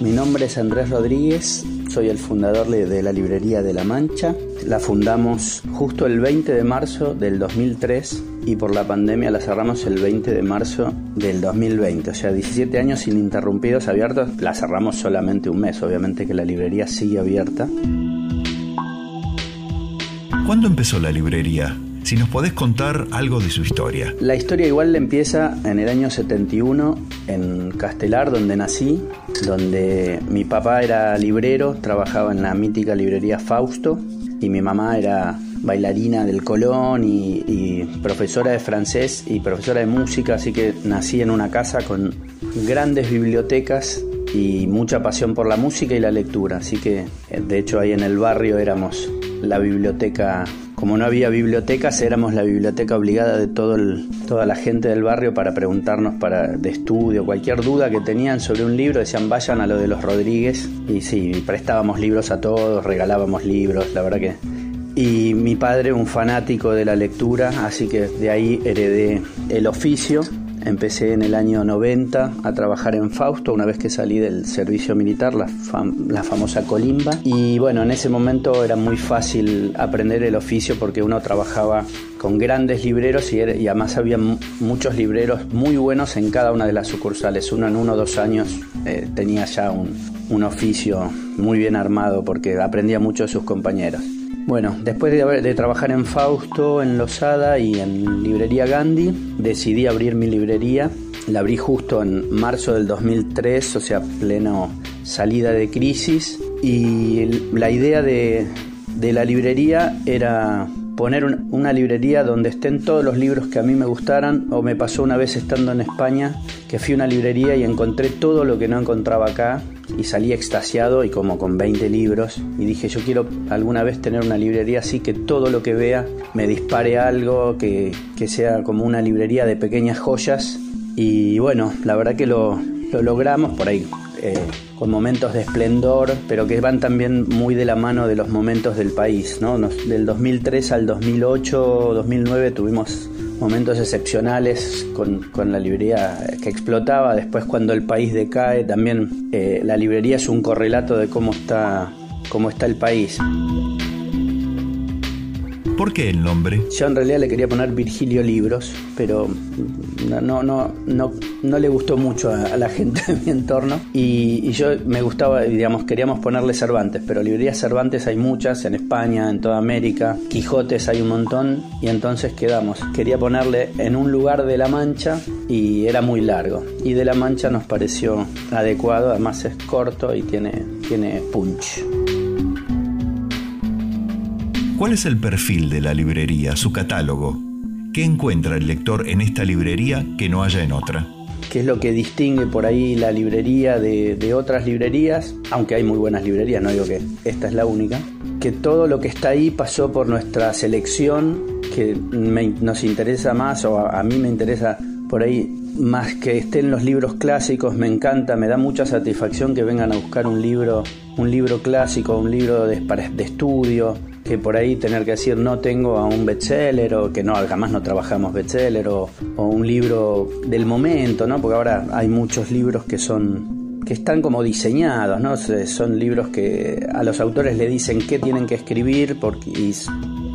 Mi nombre es Andrés Rodríguez, soy el fundador de la librería de La Mancha. La fundamos justo el 20 de marzo del 2003 y por la pandemia la cerramos el 20 de marzo del 2020. O sea, 17 años ininterrumpidos abiertos. La cerramos solamente un mes, obviamente que la librería sigue abierta. ¿Cuándo empezó la librería? Si nos podés contar algo de su historia. La historia igual empieza en el año 71 en Castelar, donde nací, donde mi papá era librero, trabajaba en la mítica librería Fausto y mi mamá era bailarina del Colón y, y, profesora de francés y profesora de música, así que nací en una casa con grandes bibliotecas y mucha pasión por la música y la lectura, así que de hecho ahí en el barrio éramos la biblioteca como no había bibliotecas, éramos la biblioteca obligada de todo toda la gente del barrio para preguntarnos para, de estudio, cualquier duda que tenían sobre un libro, decían vayan a lo de los Rodríguez. Y sí, prestábamos libros a todos, regalábamos libros, la verdad que... Y mi padre, un fanático de la lectura, así que de ahí heredé el oficio Empecé en el año 90 a trabajar en Fausto, una vez que salí del servicio militar, la, famosa colimba. Y bueno, en ese momento era muy fácil aprender el oficio porque uno trabajaba con grandes libreros y, y además había muchos libreros muy buenos en cada una de las sucursales. Uno en uno o dos años eh, tenía ya un, un oficio muy bien armado porque aprendía mucho de sus compañeros. Bueno, después de, trabajar en Fausto, en Losada y en Librería Gandhi, decidí abrir mi librería. La abrí justo en marzo del 2003, o sea, pleno salida de crisis. Y la idea de, la librería era poner una librería donde estén todos los libros que a mí me gustaran. O me pasó una vez estando en España que fui a una librería y encontré todo lo que no encontraba acá y salí extasiado y como con 20 libros y dije yo quiero alguna vez tener una librería así que todo lo que vea me dispare algo, que, que sea como una librería de pequeñas joyas y bueno, la verdad que lo, lo logramos por ahí. Eh, con momentos de esplendor, pero que van también muy de la mano de los momentos del país. ¿no? del 2003 al 2008, 2009 tuvimos momentos excepcionales con, con, la librería que explotaba. Después cuando el país decae, también eh, la librería es un correlato de cómo está, cómo está el país. ¿Por qué el nombre? Yo en realidad le quería poner Virgilio Libros, pero no, no, no, no, no le gustó mucho a, la gente de mi entorno. Y, yo me gustaba, digamos, queríamos ponerle Cervantes, pero librerías Cervantes hay muchas en España, en toda América. Quijotes hay un montón. Y entonces quedamos. Quería ponerle en un lugar de La Mancha y era muy largo. Y de La Mancha nos pareció adecuado, además es corto y tiene, tiene punch. ¿Cuál es el perfil de la librería, su catálogo? ¿Qué encuentra el lector en esta librería que no haya en otra? ¿Qué es lo que distingue por ahí la librería de, otras librerías? Aunque hay muy buenas librerías, no digo que esta es la única. Que todo lo que está ahí pasó por nuestra selección, que nos interesa más, o a, mí me interesa por ahí más que estén los libros clásicos, me encanta, me da mucha satisfacción que vengan a buscar un libro, un libro clásico, un libro de, de estudio, que por ahí tener que decir no tengo a un bestseller o que no, jamás no trabajamos bestseller o, o un libro del momento, ¿no? Porque ahora hay muchos libros que son que están como diseñados, ¿no? Son libros que a los autores le dicen qué tienen que escribir porque, y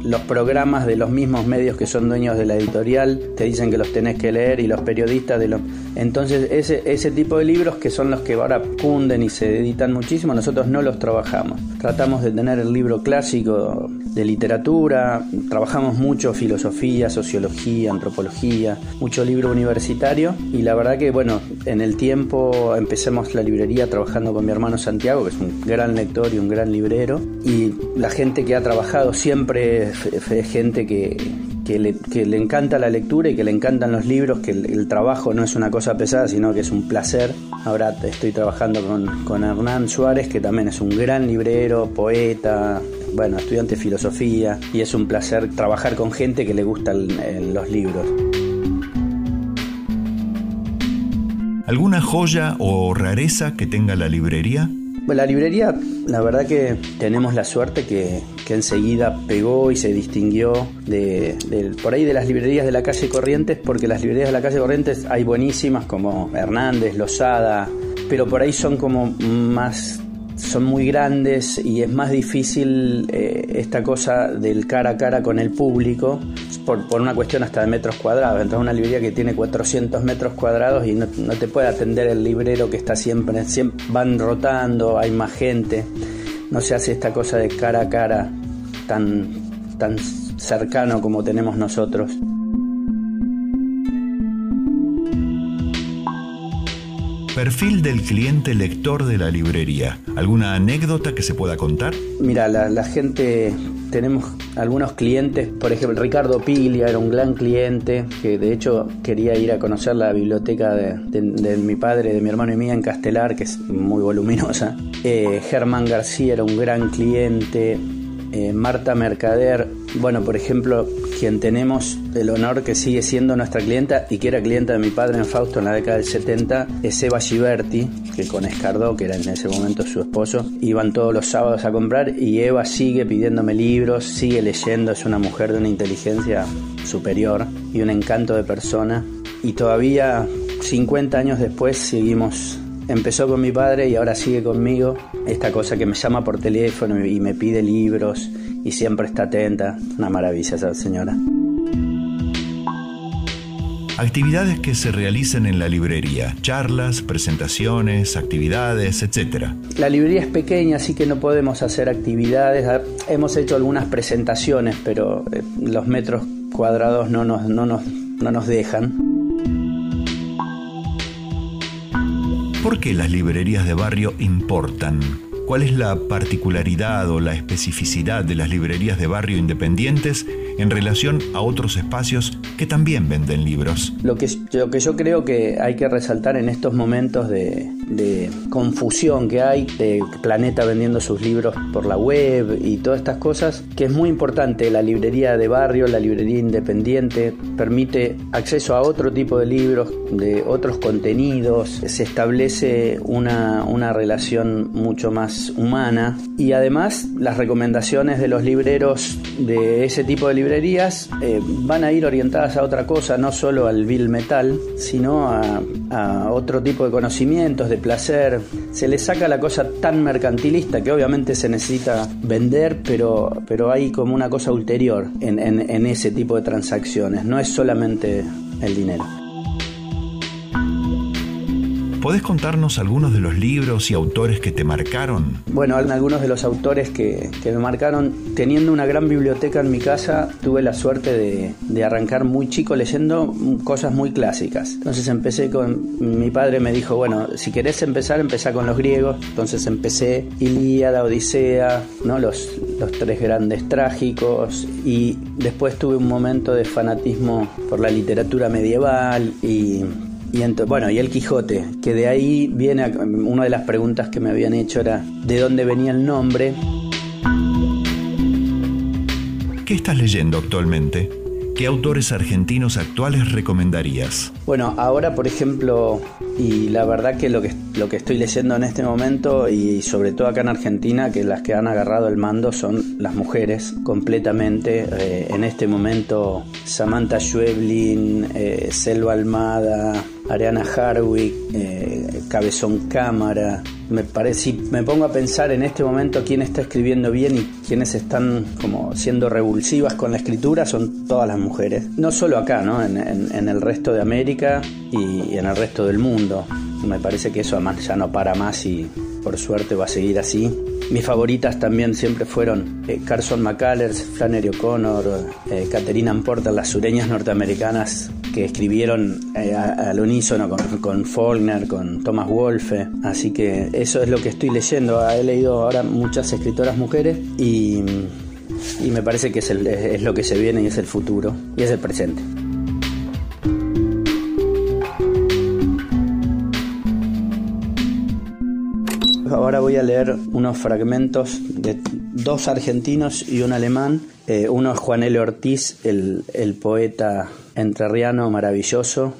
los programas de los mismos medios que son dueños de la editorial te dicen que los tenés que leer y los periodistas de los... Entonces ese, ese tipo de libros que son los que ahora cunden y se editan muchísimo, nosotros no los trabajamos. Tratamos de tener el libro clásico de literatura, trabajamos mucho filosofía, sociología, antropología, mucho libro universitario y la verdad que bueno, en el tiempo empecemos la librería trabajando con mi hermano Santiago, que es un gran lector y un gran librero, y la gente que ha trabajado siempre es gente que, le, encanta la lectura y que le encantan los libros, que el, trabajo no es una cosa pesada, sino que es un placer. Ahora estoy trabajando con, con Hernán Suárez, que también es un gran librero, poeta, bueno, estudiante de filosofía, y es un placer trabajar con gente que le gustan los libros. ¿Alguna joya o rareza que tenga la librería? Bueno, la librería, la verdad que tenemos la suerte que que enseguida pegó y se distinguió de, por ahí de las librerías de la calle Corrientes, porque las librerías de la calle Corrientes hay buenísimas como Hernández, Lozada, pero por ahí son como más son muy grandes y es más difícil eh, esta cosa del cara a cara con el público por, por, una cuestión hasta de metros cuadrados. A una librería que tiene 400 metros cuadrados y no, no, te puede atender el librero que está siempre, siempre, van rotando, hay más gente. No se hace esta cosa de cara a cara tan, tan cercano como tenemos nosotros. Perfil del cliente lector de la librería. ¿Alguna anécdota que se pueda contar? Mira, la, gente, tenemos algunos clientes, por ejemplo, Ricardo Pilia era un gran cliente, que de hecho quería ir a conocer la biblioteca de, mi padre, de mi hermano y mía en Castelar, que es muy voluminosa. Eh, Germán García era un gran cliente. Eh, Marta Mercader, bueno, por ejemplo, quien tenemos el honor que sigue siendo nuestra clienta y que era clienta de mi padre en Fausto en la década del 70, es Eva Giberti, que con Escardó, que era en ese momento su esposo, iban todos los sábados a comprar y Eva sigue pidiéndome libros, sigue leyendo, es una mujer de una inteligencia superior y un encanto de persona. Y todavía 50 años después seguimos Empezó con mi padre y ahora sigue conmigo. Esta cosa que me llama por teléfono y me pide libros y siempre está atenta. Una maravilla esa señora. Actividades que se realicen en la librería, charlas, presentaciones, actividades, etc. La librería es pequeña, así que no podemos hacer actividades. Ah, hemos hecho algunas presentaciones, pero eh, los metros cuadrados no nos, no nos, no nos dejan. ¿Por qué las librerías de barrio importan? ¿Cuál es la particularidad o la especificidad de las librerías de barrio independientes en relación a otros espacios que también venden libros? Lo que, lo que yo creo que hay que resaltar en estos momentos de, de confusión que hay, de Planeta vendiendo sus libros por la web y todas estas cosas, que es muy importante. La librería de barrio, la librería independiente, permite acceso a otro tipo de libros, de otros contenidos, se establece una, una relación mucho más humana y además las recomendaciones de los libreros de ese tipo de librerías eh, van a ir orientadas a otra cosa, no solo al bill metal, sino a, otro tipo de conocimientos, de placer, se le saca la cosa tan mercantilista que obviamente se necesita vender, pero, pero hay como una cosa ulterior en, en ese tipo de transacciones, no es solamente el dinero. ¿Podés contarnos algunos de los libros y autores que te marcaron? Bueno, algunos de los autores que, me marcaron. Teniendo una gran biblioteca en mi casa, tuve la suerte de, arrancar muy chico leyendo cosas muy clásicas. Entonces empecé con... Mi padre me dijo, bueno, si querés empezar, empezá con los griegos. Entonces empecé Ilíada, Odisea, ¿no? los, los tres grandes trágicos. Y después tuve un momento de fanatismo por la literatura medieval y y bueno, y el Quijote, que de ahí viene, una de las preguntas que me habían hecho era de dónde venía el nombre. ¿Qué estás leyendo actualmente? ¿Qué autores argentinos actuales recomendarías? Bueno, ahora por ejemplo, y la verdad que lo que, lo que estoy leyendo en este momento, y sobre todo acá en Argentina, que las que han agarrado el mando son las mujeres completamente. Eh, en este momento, Samantha Schweblin, eh, Selva Almada, Ariana Harwick, eh, Cabezón Cámara. Me parece, me pongo a pensar en este momento quién está escribiendo bien y quiénes están como siendo revulsivas con la escritura, son todas las mujeres. No solo acá, ¿no? En, el resto de América y, en el resto del mundo. Me parece que eso además ya no para más y por suerte va a seguir así. Mis favoritas también siempre fueron eh, Carson McCullers, Flannery O'Connor, eh, Catherine Porter, las sureñas norteamericanas que escribieron eh, al unísono con, con, Faulkner, con Thomas Wolfe. Así que eso es lo que estoy leyendo. He leído ahora muchas escritoras mujeres y, me parece que es lo que se viene y es el futuro y es el presente. Ahora voy a leer unos fragmentos de dos argentinos y un alemán. Eh, uno es Juan L. Ortiz, el, el poeta entrerriano maravilloso,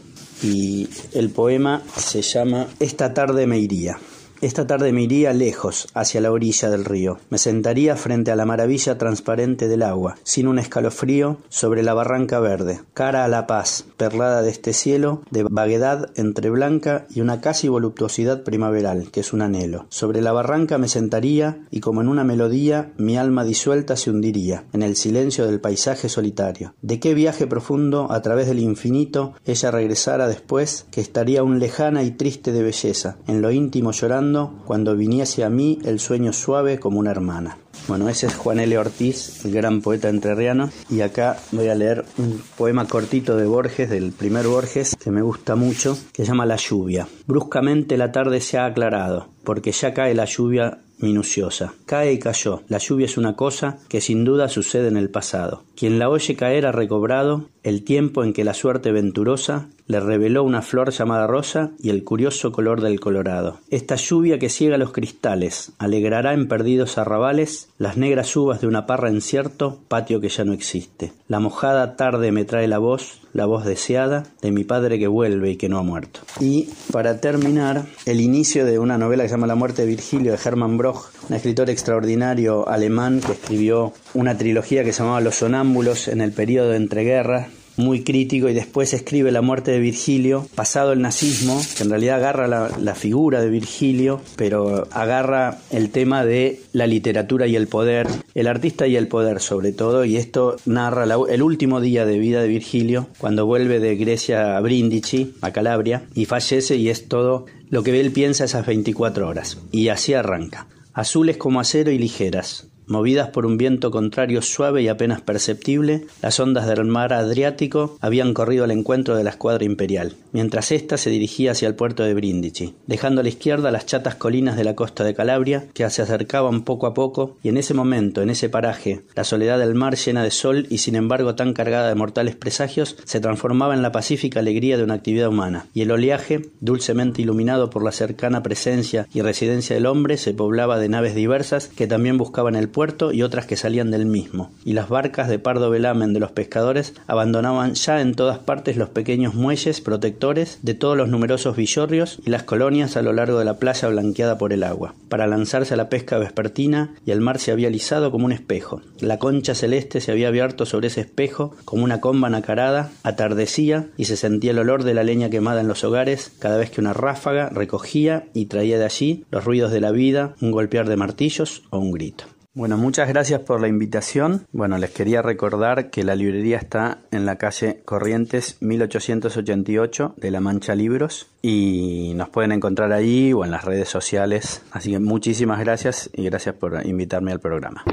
y el poema se llama Esta tarde me iría. Esta tarde me iría lejos, hacia la orilla del río. Me sentaría frente a la maravilla transparente del agua, sin un escalofrío, sobre la barranca verde, cara a la paz, perlada de este cielo, de vaguedad entre blanca y una casi voluptuosidad primaveral, que es un anhelo. Sobre la barranca me sentaría y como en una melodía mi alma disuelta se hundiría, en el silencio del paisaje solitario. ¿De qué viaje profundo a través del infinito ella regresara después, que estaría aún lejana y triste de belleza, en lo íntimo llorando cuando viniese a mí el sueño suave como una hermana. Bueno, ese es Juan L. Ortiz, el gran poeta entrerriano, y acá voy a leer un poema cortito de Borges, del primer Borges, que me gusta mucho, que se llama La lluvia. Bruscamente la tarde se ha aclarado, porque ya cae la lluvia minuciosa. Cae y cayó. La lluvia es una cosa que sin duda sucede en el pasado. Quien la oye caer ha recobrado el tiempo en que la suerte venturosa le reveló una flor llamada rosa y el curioso color del colorado. Esta lluvia que ciega los cristales alegrará en perdidos arrabales las negras uvas de una parra en cierto patio que ya no existe. La mojada tarde me trae la voz, la voz deseada de mi padre que vuelve y que no ha muerto. Y para terminar, el inicio de una novela que se llama La muerte de Virgilio de Hermann Broch, un escritor extraordinario alemán que escribió una trilogía que se llamaba Los sonámbulos en el periodo de entreguerras, muy crítico y después escribe La muerte de Virgilio, pasado el nazismo, que en realidad agarra la, figura de Virgilio, pero agarra el tema de la literatura y el poder, el artista y el poder sobre todo, y esto narra el último día de vida de Virgilio, cuando vuelve de Grecia a Brindisi, a Calabria, y fallece y es todo lo que él piensa esas 24 horas. Y así arranca. Azules como acero y ligeras, Movidas por un viento contrario suave y apenas perceptible, las ondas del mar Adriático habían corrido al encuentro de la escuadra imperial, mientras ésta se dirigía hacia el puerto de Brindisi, dejando a la izquierda las chatas colinas de la costa de Calabria, que se acercaban poco a poco, y en ese momento, en ese paraje, la soledad del mar llena de sol y sin embargo tan cargada de mortales presagios, se transformaba en la pacífica alegría de una actividad humana, y el oleaje, dulcemente iluminado por la cercana presencia y residencia del hombre, se poblaba de naves diversas que también buscaban el puerto y otras que salían del mismo, y las barcas de pardo velamen de los pescadores abandonaban ya en todas partes los pequeños muelles protectores de todos los numerosos villorrios y las colonias a lo largo de la playa blanqueada por el agua, para lanzarse a la pesca vespertina, y el mar se había alisado como un espejo. La concha celeste se había abierto sobre ese espejo como una comba nacarada, atardecía y se sentía el olor de la leña quemada en los hogares cada vez que una ráfaga recogía y traía de allí los ruidos de la vida, un golpear de martillos o un grito. Bueno, muchas gracias por la invitación. Bueno, les quería recordar que la librería está en la calle Corrientes 1888 de La Mancha Libros y nos pueden encontrar ahí o en las redes sociales. Así que muchísimas gracias y gracias por invitarme al programa.